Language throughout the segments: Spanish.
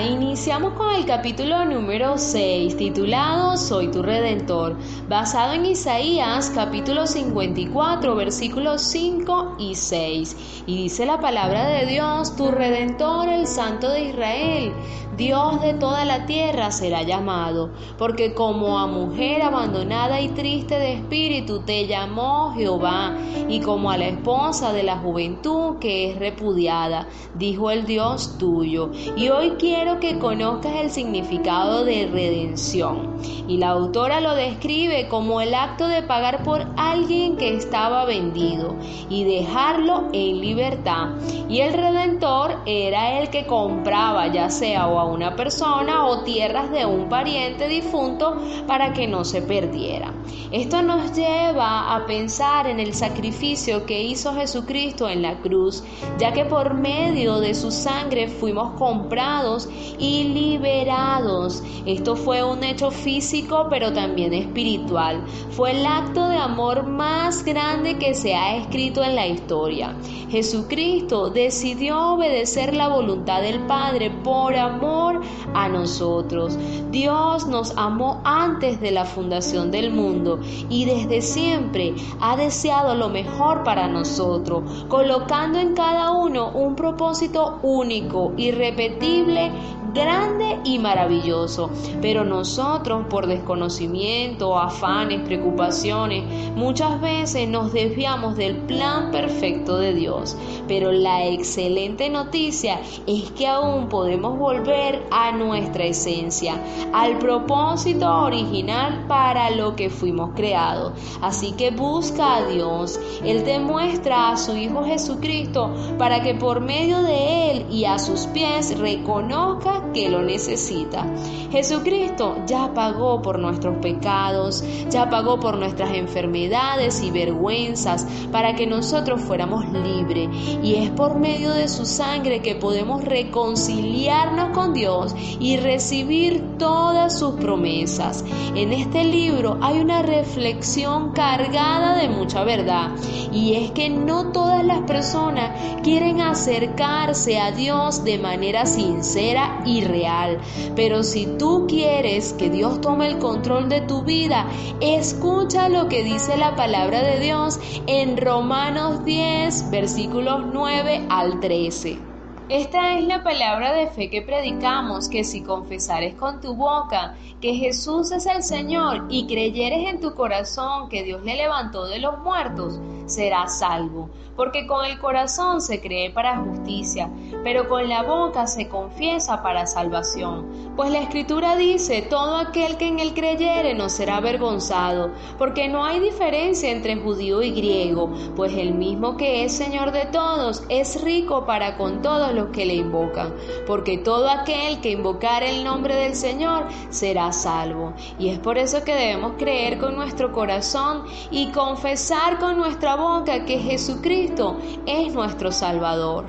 Iniciamos con el capítulo número 6 titulado Soy tu Redentor, basado en Isaías capítulo 54 versículos 5 y 6. Y dice la palabra de Dios, tu Redentor, el Santo de Israel, Dios de toda la tierra será llamado, porque como a mujer abandonada y triste de espíritu te llamó Jehová, y como a la esposa de la juventud que es repudiada, dijo el Dios tuyo. Y hoy quiero que conozcas el significado de redención. Y la autora lo describe como el acto de pagar por alguien que estaba vendido y dejarlo en libertad. Y el redentor era el que compraba, ya sea o a una persona o tierras de un pariente difunto para que no se perdiera. Esto nos lleva a pensar en el sacrificio que hizo Jesucristo en la cruz, ya que por medio de su sangre fuimos comprados y liberados. Esto fue un hecho físico pero también espiritual. Fue el acto de amor más grande que se ha escrito en la historia. Jesucristo decidió obedecer la voluntad del Padre por amor a nosotros. Dios nos amó antes de la fundación del mundo y desde siempre ha deseado lo mejor para nosotros, colocando en cada uno un propósito único, irrepetible, grande y maravilloso. Pero nosotros, por desconocimiento, afanes, preocupaciones, muchas veces nos desviamos del plan perfecto de Dios. Pero la excelente noticia es que aún podemos volver a nuestra esencia, al propósito original para lo que fuimos creados. Así que busca a Dios. Él te muestra a su Hijo Jesucristo para que por medio de Él y a sus pies reconozca que lo necesita. Jesucristo ya pagó por nuestros pecados, ya pagó por nuestras enfermedades y vergüenzas para que nosotros fuéramos libres. Y es por medio de su sangre que podemos reconciliarnos con Dios y recibir todas sus promesas. En este libro hay una reflexión cargada de mucha verdad y es que no todas las personas quieren acercarse a Dios de manera sincera y real. Pero si tú quieres que Dios tome el control de tu vida, escucha lo que dice la palabra de Dios en Romanos 10, versículos 9 al 13. Esta es la palabra de fe que predicamos, que si confesares con tu boca que Jesús es el Señor y creyeres en tu corazón que Dios le levantó de los muertos, serás salvo. Porque con el corazón se cree para justicia, pero con la boca se confiesa para salvación. Pues la Escritura dice, todo aquel que en él creyere no será avergonzado, porque no hay diferencia entre judío y griego, pues el mismo que es Señor de todos es rico para con todos los que le invocan, porque todo aquel que invocar el nombre del Señor será salvo. Y es por eso que debemos creer con nuestro corazón y confesar con nuestra boca que Jesucristo es nuestro Salvador.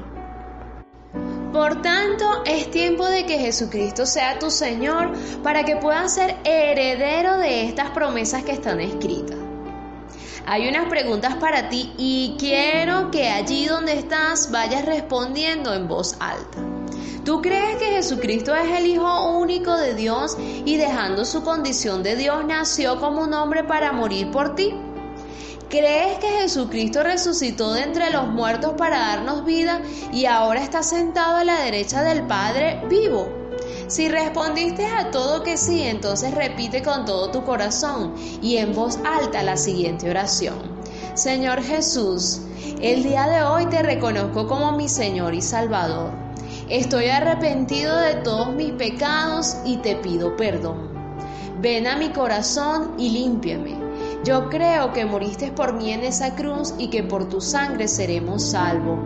Por tanto, es tiempo de que Jesucristo sea tu Señor para que puedas ser heredero de estas promesas que están escritas. Hay unas preguntas para ti y quiero que allí donde estás vayas respondiendo en voz alta. ¿Tú crees que Jesucristo es el Hijo único de Dios y dejando su condición de Dios nació como un hombre para morir por ti? ¿Crees que Jesucristo resucitó de entre los muertos para darnos vida y ahora está sentado a la derecha del Padre vivo? Si respondiste a todo que sí, entonces repite con todo tu corazón y en voz alta la siguiente oración. Señor Jesús, el día de hoy te reconozco como mi Señor y Salvador. Estoy arrepentido de todos mis pecados y te pido perdón. Ven a mi corazón y límpiame. Yo creo que moriste por mí en esa cruz y que por tu sangre seremos salvos.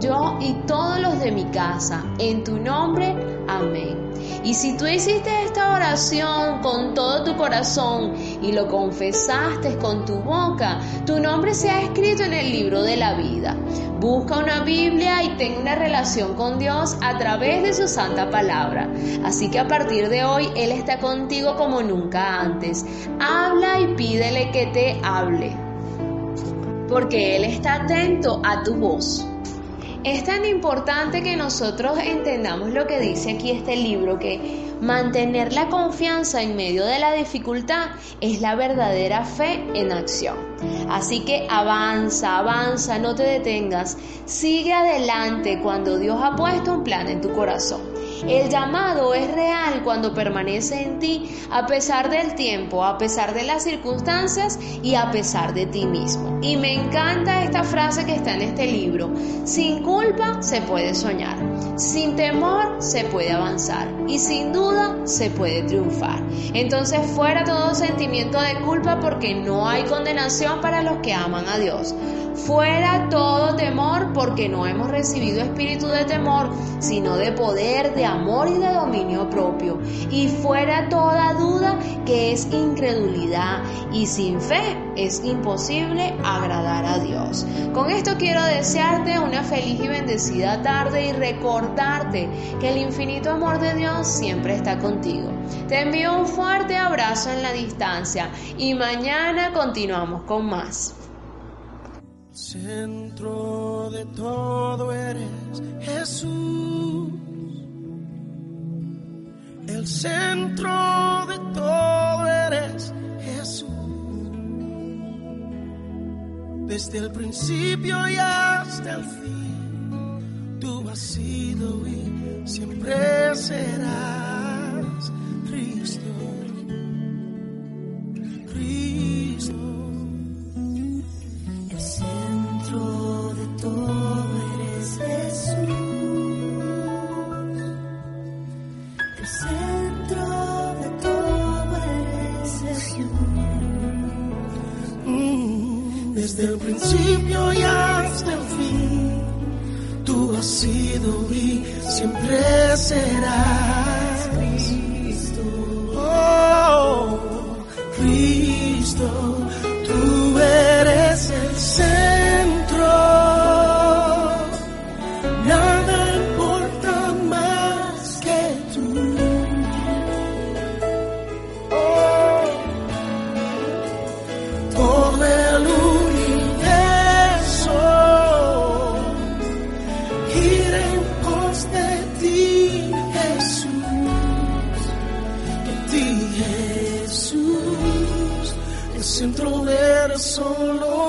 Yo y todos los de mi casa, en tu nombre, amén. Y si tú hiciste esta oración con todo tu corazón y lo confesaste con tu boca, tu nombre se ha escrito en el libro de la vida. Busca una Biblia y ten una relación con Dios a través de su santa palabra. Así que a partir de hoy Él está contigo como nunca antes. Habla y pídele que te hable. Porque Él está atento a tu voz. Es tan importante que nosotros entendamos lo que dice aquí este libro, que mantener la confianza en medio de la dificultad es la verdadera fe en acción. Así que avanza, avanza, no te detengas, sigue adelante cuando Dios ha puesto un plan en tu corazón. El llamado es real cuando permanece en ti a pesar del tiempo, a pesar de las circunstancias y a pesar de ti mismo. Y me encanta esta frase que está en este libro. Sin culpa se puede soñar, sin temor se puede avanzar y sin duda se puede triunfar. Entonces fuera todo sentimiento de culpa porque no hay condenación para los que aman a Dios. Fuera todo temor porque no hemos recibido espíritu de temor, sino de poder, de amor y de dominio propio. Y fuera toda duda que es incredulidad y sin fe es imposible agradar a Dios. Con esto quiero desearte una feliz y bendecida tarde y recordarte que el infinito amor de Dios siempre está contigo. Te envío un fuerte abrazo en la distancia y mañana continuamos con más. Centro de todo eres Jesús. El centro de todo Desde el principio y hasta el fin, tú has sido y siempre serás Cristo. Desde el principio y hasta el fin. Tú has sido y siempre serás Cristo. Oh, Cristo, centro eres solo tú.